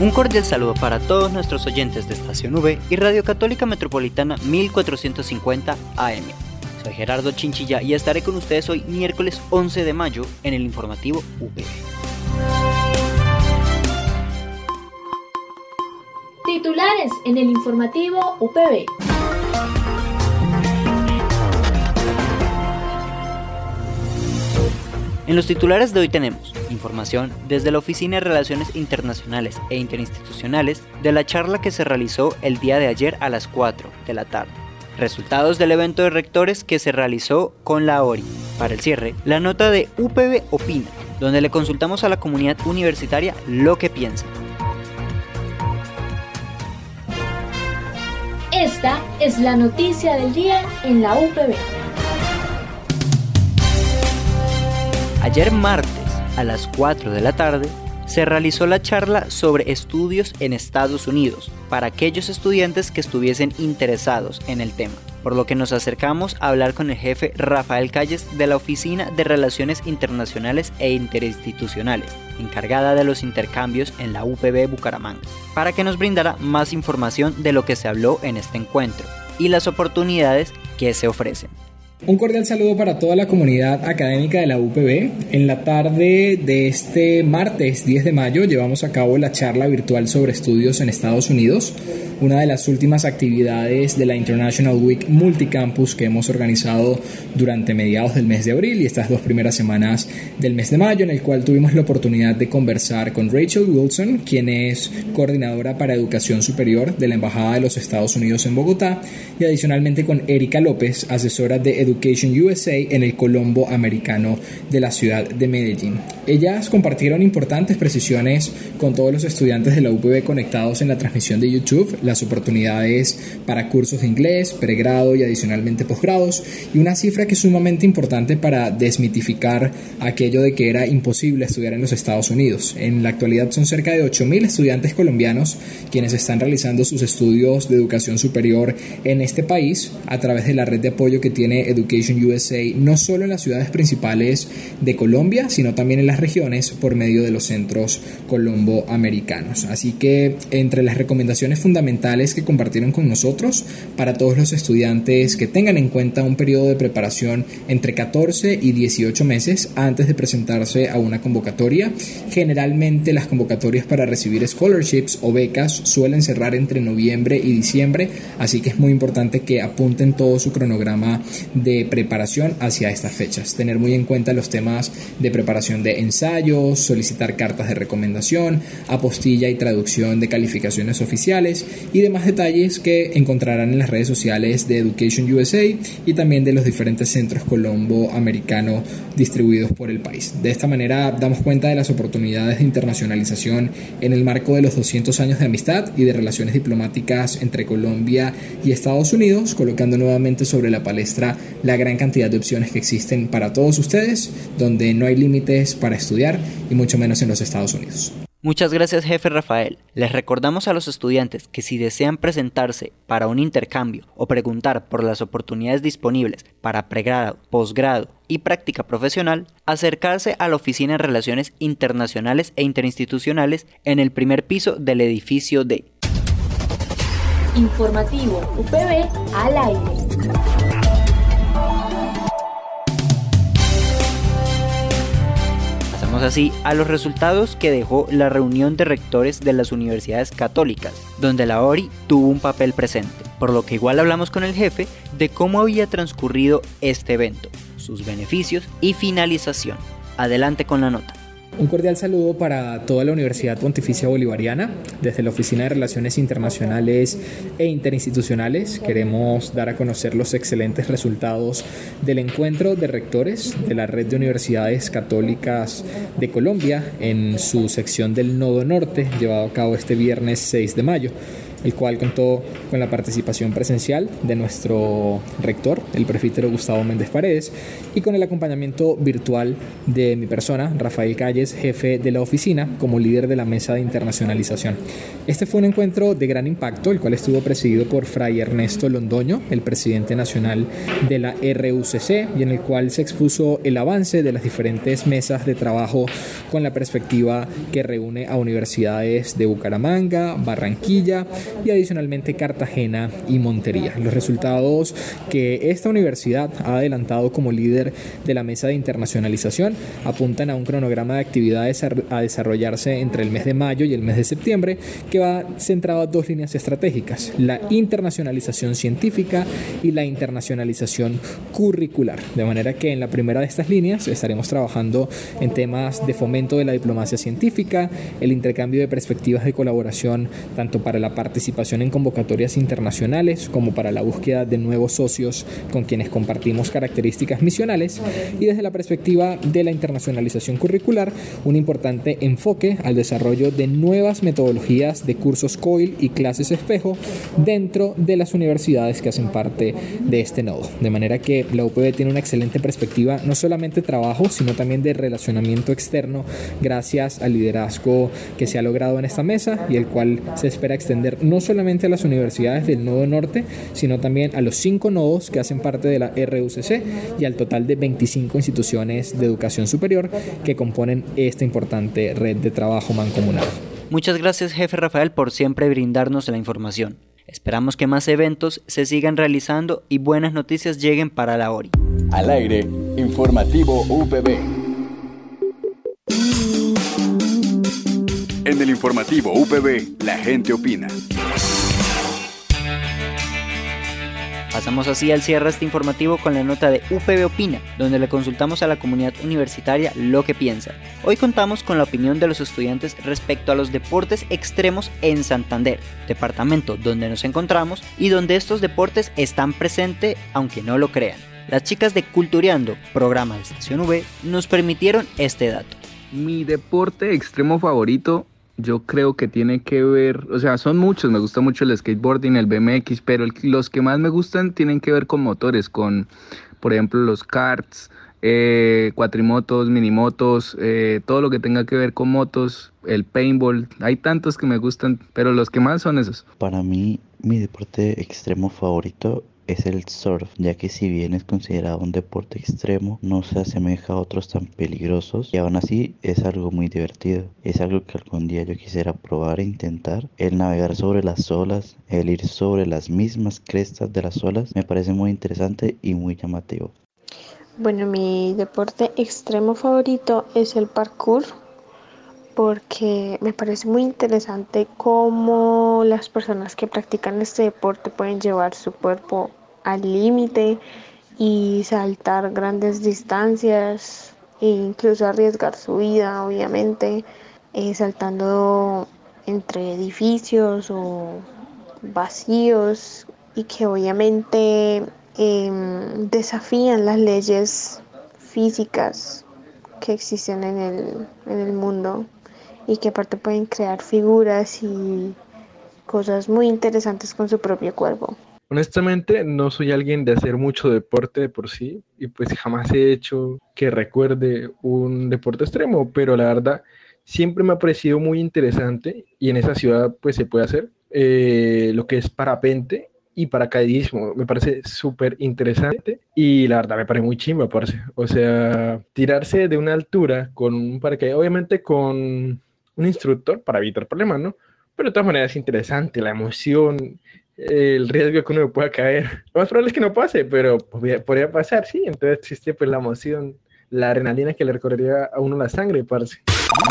Un cordial saludo para todos nuestros oyentes de Estación V y Radio Católica Metropolitana 1450 AM. Soy Gerardo Chinchilla y estaré con ustedes hoy miércoles 11 de mayo en el informativo UPB. Titulares en el informativo UPB. En los titulares de hoy tenemos información desde la Oficina de Relaciones Internacionales e Interinstitucionales de la charla que se realizó el día de ayer a las 4 de la tarde. Resultados del evento de rectores que se realizó con la ORI. Para el cierre, la nota de UPB Opina, donde le consultamos a la comunidad universitaria lo que piensa. Esta es la noticia del día en la UPB. Ayer martes, a las 4 de la tarde, se realizó la charla sobre estudios en Estados Unidos para aquellos estudiantes que estuviesen interesados en el tema, por lo que nos acercamos a hablar con el jefe Rafael Calles de la Oficina de Relaciones Internacionales e Interinstitucionales, encargada de los intercambios en la UPB Bucaramanga, para que nos brindara más información de lo que se habló en este encuentro y las oportunidades que se ofrecen. Un cordial saludo para toda la comunidad académica de la UPB. En la tarde de este martes 10 de mayo llevamos a cabo la charla virtual sobre estudios en Estados Unidos, una de las últimas actividades de la International Week Multicampus que hemos organizado durante mediados del mes de abril y estas dos primeras semanas del mes de mayo, en el cual tuvimos la oportunidad de conversar con Rachel Wilson, quien es coordinadora para educación superior de la Embajada de los Estados Unidos en Bogotá, y adicionalmente con Erika López, asesora de educación Education USA en el Colombo Americano de la ciudad de Medellín. Ellas compartieron importantes precisiones con todos los estudiantes de la UPB conectados en la transmisión de YouTube, las oportunidades para cursos de inglés, pregrado y adicionalmente posgrados, y una cifra que es sumamente importante para desmitificar aquello de que era imposible estudiar en los Estados Unidos. En la actualidad son cerca de 8.000 estudiantes colombianos quienes están realizando sus estudios de educación superior en este país a través de la red de apoyo que tiene Education USA no solo en las ciudades principales de Colombia, sino también en las regiones por medio de los centros colombo-americanos. Así que entre las recomendaciones fundamentales que compartieron con nosotros para todos los estudiantes que tengan en cuenta un periodo de preparación entre 14 y 18 meses antes de presentarse a una convocatoria, generalmente las convocatorias para recibir scholarships o becas suelen cerrar entre noviembre y diciembre, así que es muy importante que apunten todo su cronograma de preparación hacia estas fechas. Tener muy en cuenta los temas de preparación de ensayos, solicitar cartas de recomendación, apostilla y traducción de calificaciones oficiales y demás detalles que encontrarán en las redes sociales de Education USA y también de los diferentes centros colombo americano distribuidos por el país. De esta manera damos cuenta de las oportunidades de internacionalización en el marco de los 200 años de amistad y de relaciones diplomáticas entre Colombia y Estados Unidos, colocando nuevamente sobre la palestra la gran cantidad de opciones que existen para todos ustedes, donde no hay límites para estudiar y mucho menos en los Estados Unidos. Muchas gracias jefe Rafael. Les recordamos a los estudiantes que si desean presentarse para un intercambio o preguntar por las oportunidades disponibles para pregrado, posgrado y práctica profesional, acercarse a la Oficina de Relaciones Internacionales e Interinstitucionales en el primer piso del edificio D. Informativo UPB al aire. Así a los resultados que dejó la reunión de rectores de las universidades católicas, donde la ORI tuvo un papel presente, por lo que igual hablamos con el jefe de cómo había transcurrido este evento, sus beneficios y finalización. Adelante con la nota. Un cordial saludo para toda la Universidad Pontificia Bolivariana. Desde la Oficina de Relaciones Internacionales e Interinstitucionales queremos dar a conocer los excelentes resultados del encuentro de rectores de la Red de Universidades Católicas de Colombia en su sección del Nodo Norte, llevado a cabo este viernes 6 de mayo el cual contó con la participación presencial de nuestro rector, el prefítero Gustavo Méndez Paredes, y con el acompañamiento virtual de mi persona, Rafael Calles, jefe de la oficina, como líder de la mesa de internacionalización. Este fue un encuentro de gran impacto, el cual estuvo presidido por Fray Ernesto Londoño, el presidente nacional de la RUCC, y en el cual se expuso el avance de las diferentes mesas de trabajo con la perspectiva que reúne a universidades de Bucaramanga, Barranquilla, y adicionalmente Cartagena y Montería. Los resultados que esta universidad ha adelantado como líder de la mesa de internacionalización apuntan a un cronograma de actividades a desarrollarse entre el mes de mayo y el mes de septiembre que va centrado a dos líneas estratégicas, la internacionalización científica y la internacionalización curricular. De manera que en la primera de estas líneas estaremos trabajando en temas de fomento de la diplomacia científica, el intercambio de perspectivas de colaboración tanto para la participación participación en convocatorias internacionales como para la búsqueda de nuevos socios con quienes compartimos características misionales y desde la perspectiva de la internacionalización curricular un importante enfoque al desarrollo de nuevas metodologías de cursos COIL y clases espejo dentro de las universidades que hacen parte de este nodo. De manera que la UPB tiene una excelente perspectiva no solamente de trabajo, sino también de relacionamiento externo gracias al liderazgo que se ha logrado en esta mesa y el cual se espera extender no solamente a las universidades del Nodo Norte, sino también a los cinco nodos que hacen parte de la RUCC y al total de 25 instituciones de educación superior que componen esta importante red de trabajo mancomunado. Muchas gracias, jefe Rafael, por siempre brindarnos la información. Esperamos que más eventos se sigan realizando y buenas noticias lleguen para la ORI. Al aire, informativo UPB. En el informativo UPB, la gente opina. Pasamos así al cierre este informativo con la nota de UPB Opina, donde le consultamos a la comunidad universitaria lo que piensa. Hoy contamos con la opinión de los estudiantes respecto a los deportes extremos en Santander, departamento donde nos encontramos y donde estos deportes están presentes aunque no lo crean. Las chicas de Cultureando, programa de Estación V, nos permitieron este dato. Mi deporte extremo favorito yo creo que tiene que ver, o sea, son muchos, me gusta mucho el skateboarding, el BMX, pero los que más me gustan tienen que ver con motores, con, por ejemplo, los karts, eh, cuatrimotos, minimotos, eh, todo lo que tenga que ver con motos, el paintball, hay tantos que me gustan, pero los que más son esos. Para mí, mi deporte extremo favorito es el surf, ya que si bien es considerado un deporte extremo, no se asemeja a otros tan peligrosos y aún así es algo muy divertido. Es algo que algún día yo quisiera probar e intentar. El navegar sobre las olas, el ir sobre las mismas crestas de las olas, me parece muy interesante y muy llamativo. Bueno, mi deporte extremo favorito es el parkour porque me parece muy interesante cómo las personas que practican este deporte pueden llevar su cuerpo al límite y saltar grandes distancias e incluso arriesgar su vida, obviamente, eh, saltando entre edificios o vacíos y que obviamente em, desafían las leyes físicas que existen en el, en el mundo y que aparte pueden crear figuras y cosas muy interesantes con su propio cuerpo. Honestamente, no soy alguien de hacer mucho deporte de por sí y pues jamás he hecho que recuerde un deporte extremo, pero la verdad siempre me ha parecido muy interesante y en esa ciudad pues se puede hacer eh, lo que es parapente y paracaidismo. Me parece súper interesante y la verdad me parece muy chimba, parece. O sea, tirarse de una altura con un paracaídas, obviamente con un instructor para evitar problemas, ¿no? Pero de todas maneras es interesante, la emoción, el riesgo que uno pueda caer. Lo más probable es que no pase, pero podría, pasar, sí. Entonces existe pues la emoción, la adrenalina que le recorrería a uno la sangre, parce.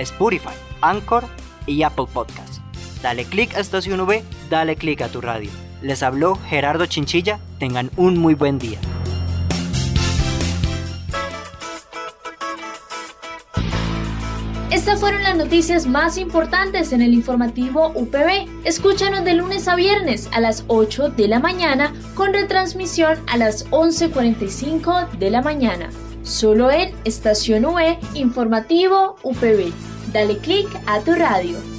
Spotify, Anchor y Apple Podcasts. Dale click a Estación V, dale click a tu radio. Les habló Gerardo Chinchilla. Tengan un muy buen día. Estas fueron las noticias más importantes en el informativo UPB. Escúchanos de lunes a viernes a las 8 de la mañana con retransmisión a las 11.45 de la mañana. Solo en Estación UE Informativo UPB. Dale click a tu radio.